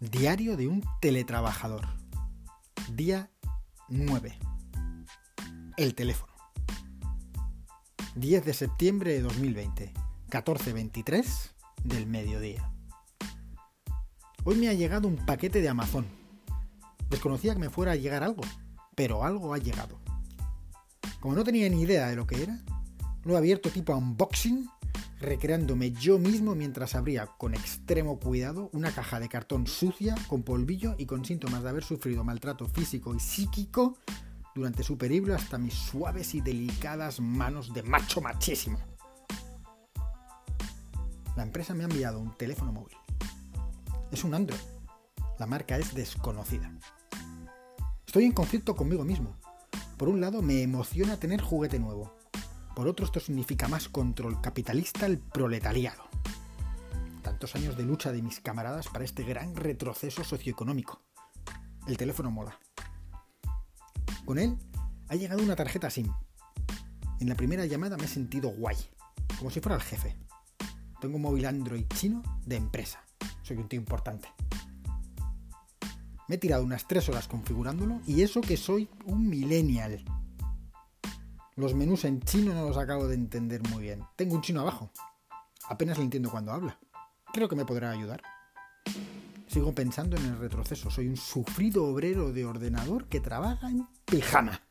Diario de un teletrabajador. Día 9. El teléfono. 10 de septiembre de 2020. 14.23 del mediodía. Hoy me ha llegado un paquete de Amazon. Desconocía que me fuera a llegar algo, pero algo ha llegado. Como no tenía ni idea de lo que era, lo he abierto tipo unboxing recreándome yo mismo mientras abría con extremo cuidado una caja de cartón sucia, con polvillo y con síntomas de haber sufrido maltrato físico y psíquico durante su periplo hasta mis suaves y delicadas manos de macho machísimo. La empresa me ha enviado un teléfono móvil. Es un Android. La marca es desconocida. Estoy en conflicto conmigo mismo. Por un lado, me emociona tener juguete nuevo. Por otro, esto significa más control capitalista al proletariado. Tantos años de lucha de mis camaradas para este gran retroceso socioeconómico. El teléfono mola. Con él ha llegado una tarjeta SIM. En la primera llamada me he sentido guay, como si fuera el jefe. Tengo un móvil Android chino de empresa. Soy un tío importante. Me he tirado unas tres horas configurándolo y eso que soy un millennial. Los menús en chino no los acabo de entender muy bien. Tengo un chino abajo. Apenas le entiendo cuando habla. Creo que me podrá ayudar. Sigo pensando en el retroceso. Soy un sufrido obrero de ordenador que trabaja en pijama.